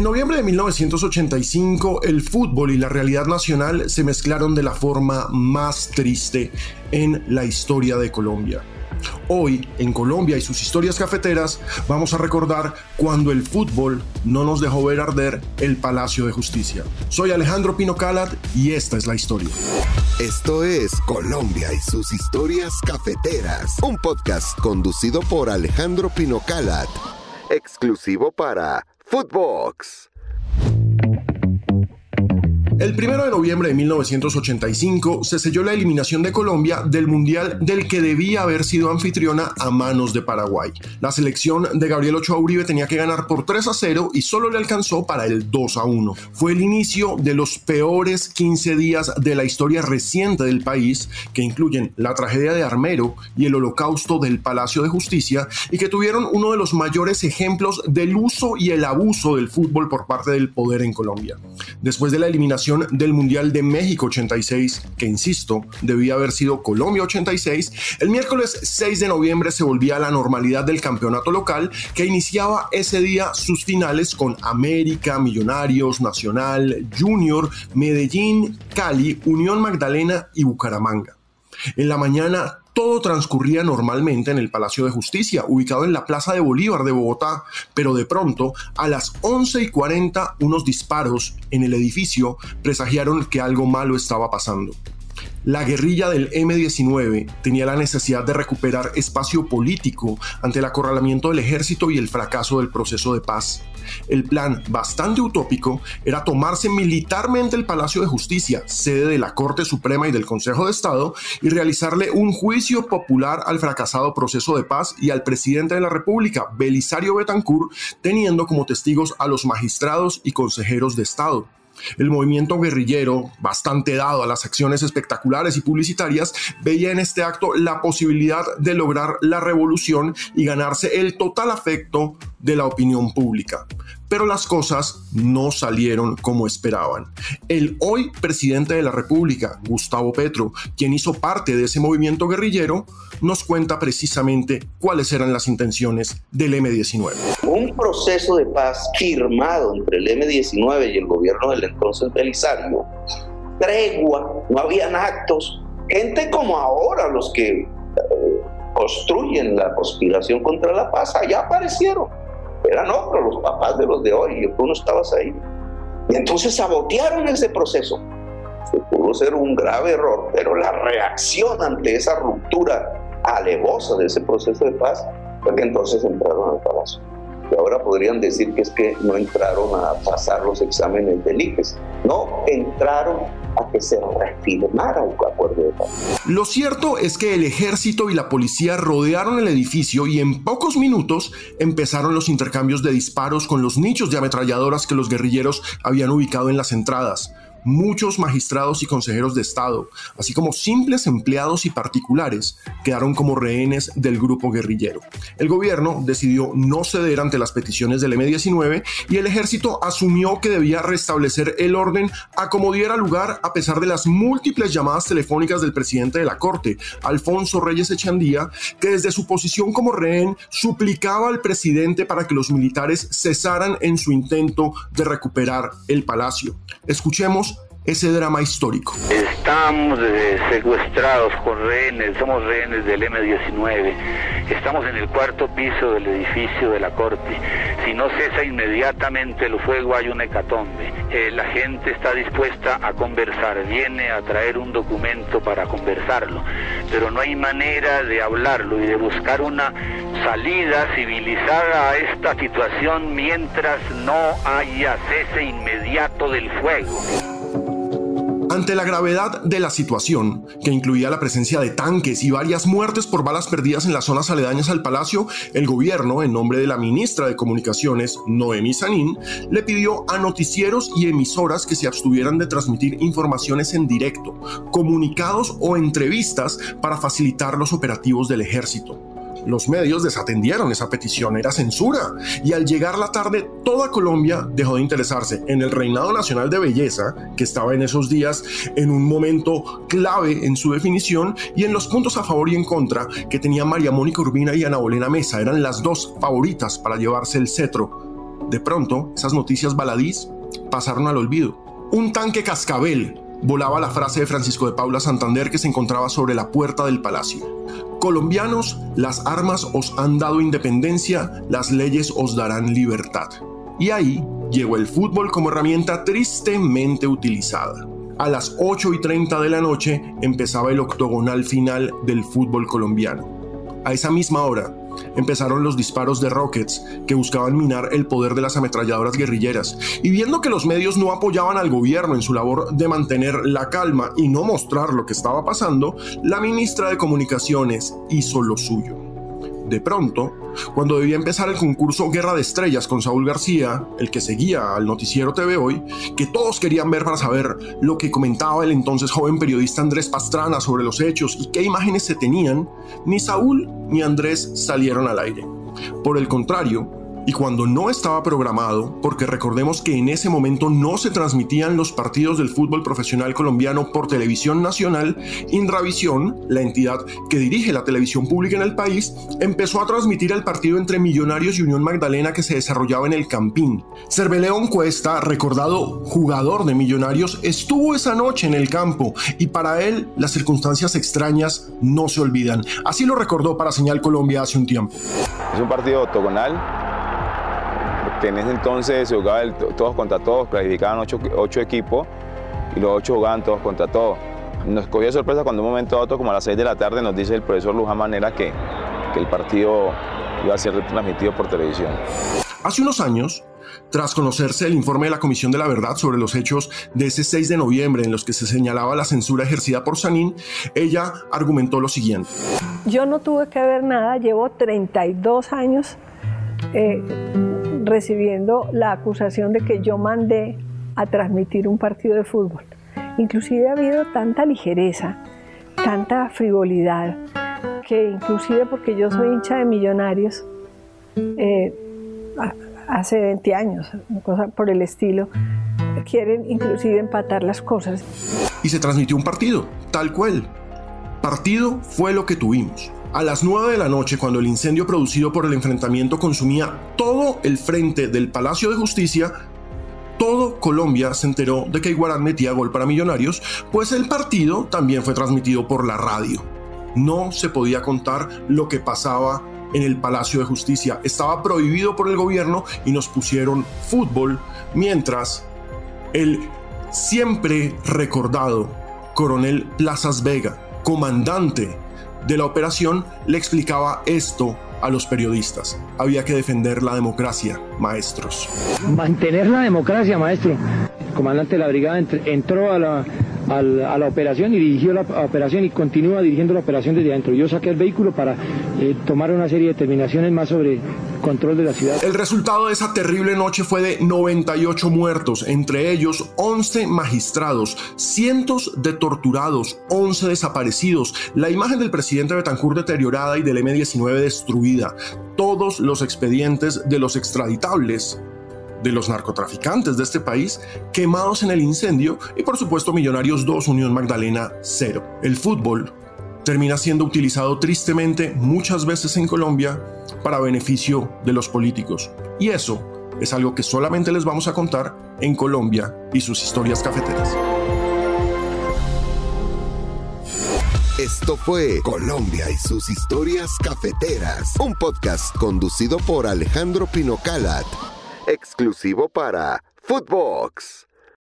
En noviembre de 1985, el fútbol y la realidad nacional se mezclaron de la forma más triste en la historia de Colombia. Hoy, en Colombia y sus historias cafeteras, vamos a recordar cuando el fútbol no nos dejó ver arder el Palacio de Justicia. Soy Alejandro Pino Calat y esta es la historia. Esto es Colombia y sus historias cafeteras, un podcast conducido por Alejandro Pino Calat, exclusivo para Footbox. El 1 de noviembre de 1985 se selló la eliminación de Colombia del Mundial del que debía haber sido anfitriona a manos de Paraguay. La selección de Gabriel Ochoa Uribe tenía que ganar por 3 a 0 y solo le alcanzó para el 2 a 1. Fue el inicio de los peores 15 días de la historia reciente del país, que incluyen la tragedia de Armero y el holocausto del Palacio de Justicia, y que tuvieron uno de los mayores ejemplos del uso y el abuso del fútbol por parte del poder en Colombia. Después de la eliminación del Mundial de México 86, que insisto, debía haber sido Colombia 86, el miércoles 6 de noviembre se volvía a la normalidad del campeonato local que iniciaba ese día sus finales con América, Millonarios, Nacional, Junior, Medellín, Cali, Unión Magdalena y Bucaramanga. En la mañana todo transcurría normalmente en el Palacio de Justicia, ubicado en la Plaza de Bolívar de Bogotá, pero de pronto, a las 11 y 40, unos disparos en el edificio presagiaron que algo malo estaba pasando. La guerrilla del M-19 tenía la necesidad de recuperar espacio político ante el acorralamiento del ejército y el fracaso del proceso de paz. El plan, bastante utópico, era tomarse militarmente el Palacio de Justicia, sede de la Corte Suprema y del Consejo de Estado, y realizarle un juicio popular al fracasado proceso de paz y al presidente de la República, Belisario Betancourt, teniendo como testigos a los magistrados y consejeros de Estado. El movimiento guerrillero, bastante dado a las acciones espectaculares y publicitarias, veía en este acto la posibilidad de lograr la revolución y ganarse el total afecto de la opinión pública pero las cosas no salieron como esperaban. El hoy presidente de la República, Gustavo Petro, quien hizo parte de ese movimiento guerrillero, nos cuenta precisamente cuáles eran las intenciones del M-19. Un proceso de paz firmado entre el M-19 y el gobierno del entonces Belisario, tregua, no habían actos, gente como ahora los que eh, construyen la conspiración contra la paz, allá aparecieron eran otros los papás de los de hoy, y tú no estabas ahí. Y entonces sabotearon ese proceso. Se pudo ser un grave error, pero la reacción ante esa ruptura alevosa de ese proceso de paz fue que entonces entraron al palacio. Y ahora podrían decir que es que no entraron a pasar los exámenes del IPES. No, entraron a que se. Lo cierto es que el ejército y la policía rodearon el edificio y en pocos minutos empezaron los intercambios de disparos con los nichos de ametralladoras que los guerrilleros habían ubicado en las entradas muchos magistrados y consejeros de Estado, así como simples empleados y particulares, quedaron como rehenes del grupo guerrillero. El gobierno decidió no ceder ante las peticiones del M-19 y el ejército asumió que debía restablecer el orden a como diera lugar a pesar de las múltiples llamadas telefónicas del presidente de la Corte, Alfonso Reyes Echandía, que desde su posición como rehén suplicaba al presidente para que los militares cesaran en su intento de recuperar el palacio. Escuchemos ese drama histórico. Estamos eh, secuestrados con rehenes, somos rehenes del M-19, estamos en el cuarto piso del edificio de la Corte. Si no cesa inmediatamente el fuego hay una hecatombe. Eh, la gente está dispuesta a conversar, viene a traer un documento para conversarlo, pero no hay manera de hablarlo y de buscar una salida civilizada a esta situación mientras no haya cese inmediato del fuego. Ante la gravedad de la situación, que incluía la presencia de tanques y varias muertes por balas perdidas en las zonas aledañas al palacio, el gobierno, en nombre de la ministra de Comunicaciones, Noemi Sanín, le pidió a noticieros y emisoras que se abstuvieran de transmitir informaciones en directo, comunicados o entrevistas para facilitar los operativos del ejército. Los medios desatendieron esa petición, era censura, y al llegar la tarde toda Colombia dejó de interesarse en el reinado nacional de belleza, que estaba en esos días en un momento clave en su definición, y en los puntos a favor y en contra que tenía María Mónica Urbina y Ana Bolena Mesa, eran las dos favoritas para llevarse el cetro. De pronto, esas noticias baladís pasaron al olvido. Un tanque cascabel volaba la frase de Francisco de Paula Santander que se encontraba sobre la puerta del palacio. Colombianos, las armas os han dado independencia, las leyes os darán libertad. Y ahí llegó el fútbol como herramienta tristemente utilizada. A las 8 y 30 de la noche empezaba el octogonal final del fútbol colombiano. A esa misma hora, empezaron los disparos de rockets que buscaban minar el poder de las ametralladoras guerrilleras. Y viendo que los medios no apoyaban al gobierno en su labor de mantener la calma y no mostrar lo que estaba pasando, la ministra de Comunicaciones hizo lo suyo. De pronto, cuando debía empezar el concurso Guerra de Estrellas con Saúl García, el que seguía al noticiero TV Hoy, que todos querían ver para saber lo que comentaba el entonces joven periodista Andrés Pastrana sobre los hechos y qué imágenes se tenían, ni Saúl ni Andrés salieron al aire. Por el contrario, y cuando no estaba programado, porque recordemos que en ese momento no se transmitían los partidos del fútbol profesional colombiano por televisión nacional, Indravisión, la entidad que dirige la televisión pública en el país, empezó a transmitir el partido entre Millonarios y Unión Magdalena que se desarrollaba en el Campín. Cerveleón Cuesta, recordado jugador de Millonarios, estuvo esa noche en el campo y para él las circunstancias extrañas no se olvidan. Así lo recordó para Señal Colombia hace un tiempo. Es un partido octogonal en ese entonces se jugaba todos contra todos, clasificaban ocho, equipos y los ocho jugaban todos contra todos. Nos cogió sorpresa cuando un momento otro, como a las seis de la tarde, nos dice el profesor Luján Manera que, que el partido iba a ser transmitido por televisión. Hace unos años, tras conocerse el informe de la Comisión de la Verdad sobre los hechos de ese 6 de noviembre en los que se señalaba la censura ejercida por Sanín, ella argumentó lo siguiente. Yo no tuve que ver nada, llevo 32 años eh, recibiendo la acusación de que yo mandé a transmitir un partido de fútbol. Inclusive ha habido tanta ligereza, tanta frivolidad, que inclusive porque yo soy hincha de millonarios, eh, hace 20 años, cosa por el estilo, quieren inclusive empatar las cosas. Y se transmitió un partido, tal cual. Partido fue lo que tuvimos. A las 9 de la noche, cuando el incendio producido por el enfrentamiento consumía todo el frente del Palacio de Justicia, todo Colombia se enteró de que Iguarán metía gol para Millonarios, pues el partido también fue transmitido por la radio. No se podía contar lo que pasaba en el Palacio de Justicia. Estaba prohibido por el gobierno y nos pusieron fútbol, mientras el siempre recordado coronel Plazas Vega, comandante de la operación le explicaba esto a los periodistas. Había que defender la democracia, maestros. Mantener la democracia, maestro. El comandante de la brigada entró a la, a la operación y dirigió la operación y continúa dirigiendo la operación desde adentro. Yo saqué el vehículo para eh, tomar una serie de determinaciones más sobre control de la ciudad. El resultado de esa terrible noche fue de 98 muertos, entre ellos 11 magistrados, cientos de torturados, 11 desaparecidos, la imagen del presidente Betancourt deteriorada y del M-19 destruida, todos los expedientes de los extraditables de los narcotraficantes de este país quemados en el incendio y por supuesto Millonarios 2, Unión Magdalena 0. El fútbol termina siendo utilizado tristemente muchas veces en Colombia para beneficio de los políticos. Y eso es algo que solamente les vamos a contar en Colombia y sus historias cafeteras. Esto fue Colombia y sus historias cafeteras, un podcast conducido por Alejandro Pinocalat, exclusivo para Footbox.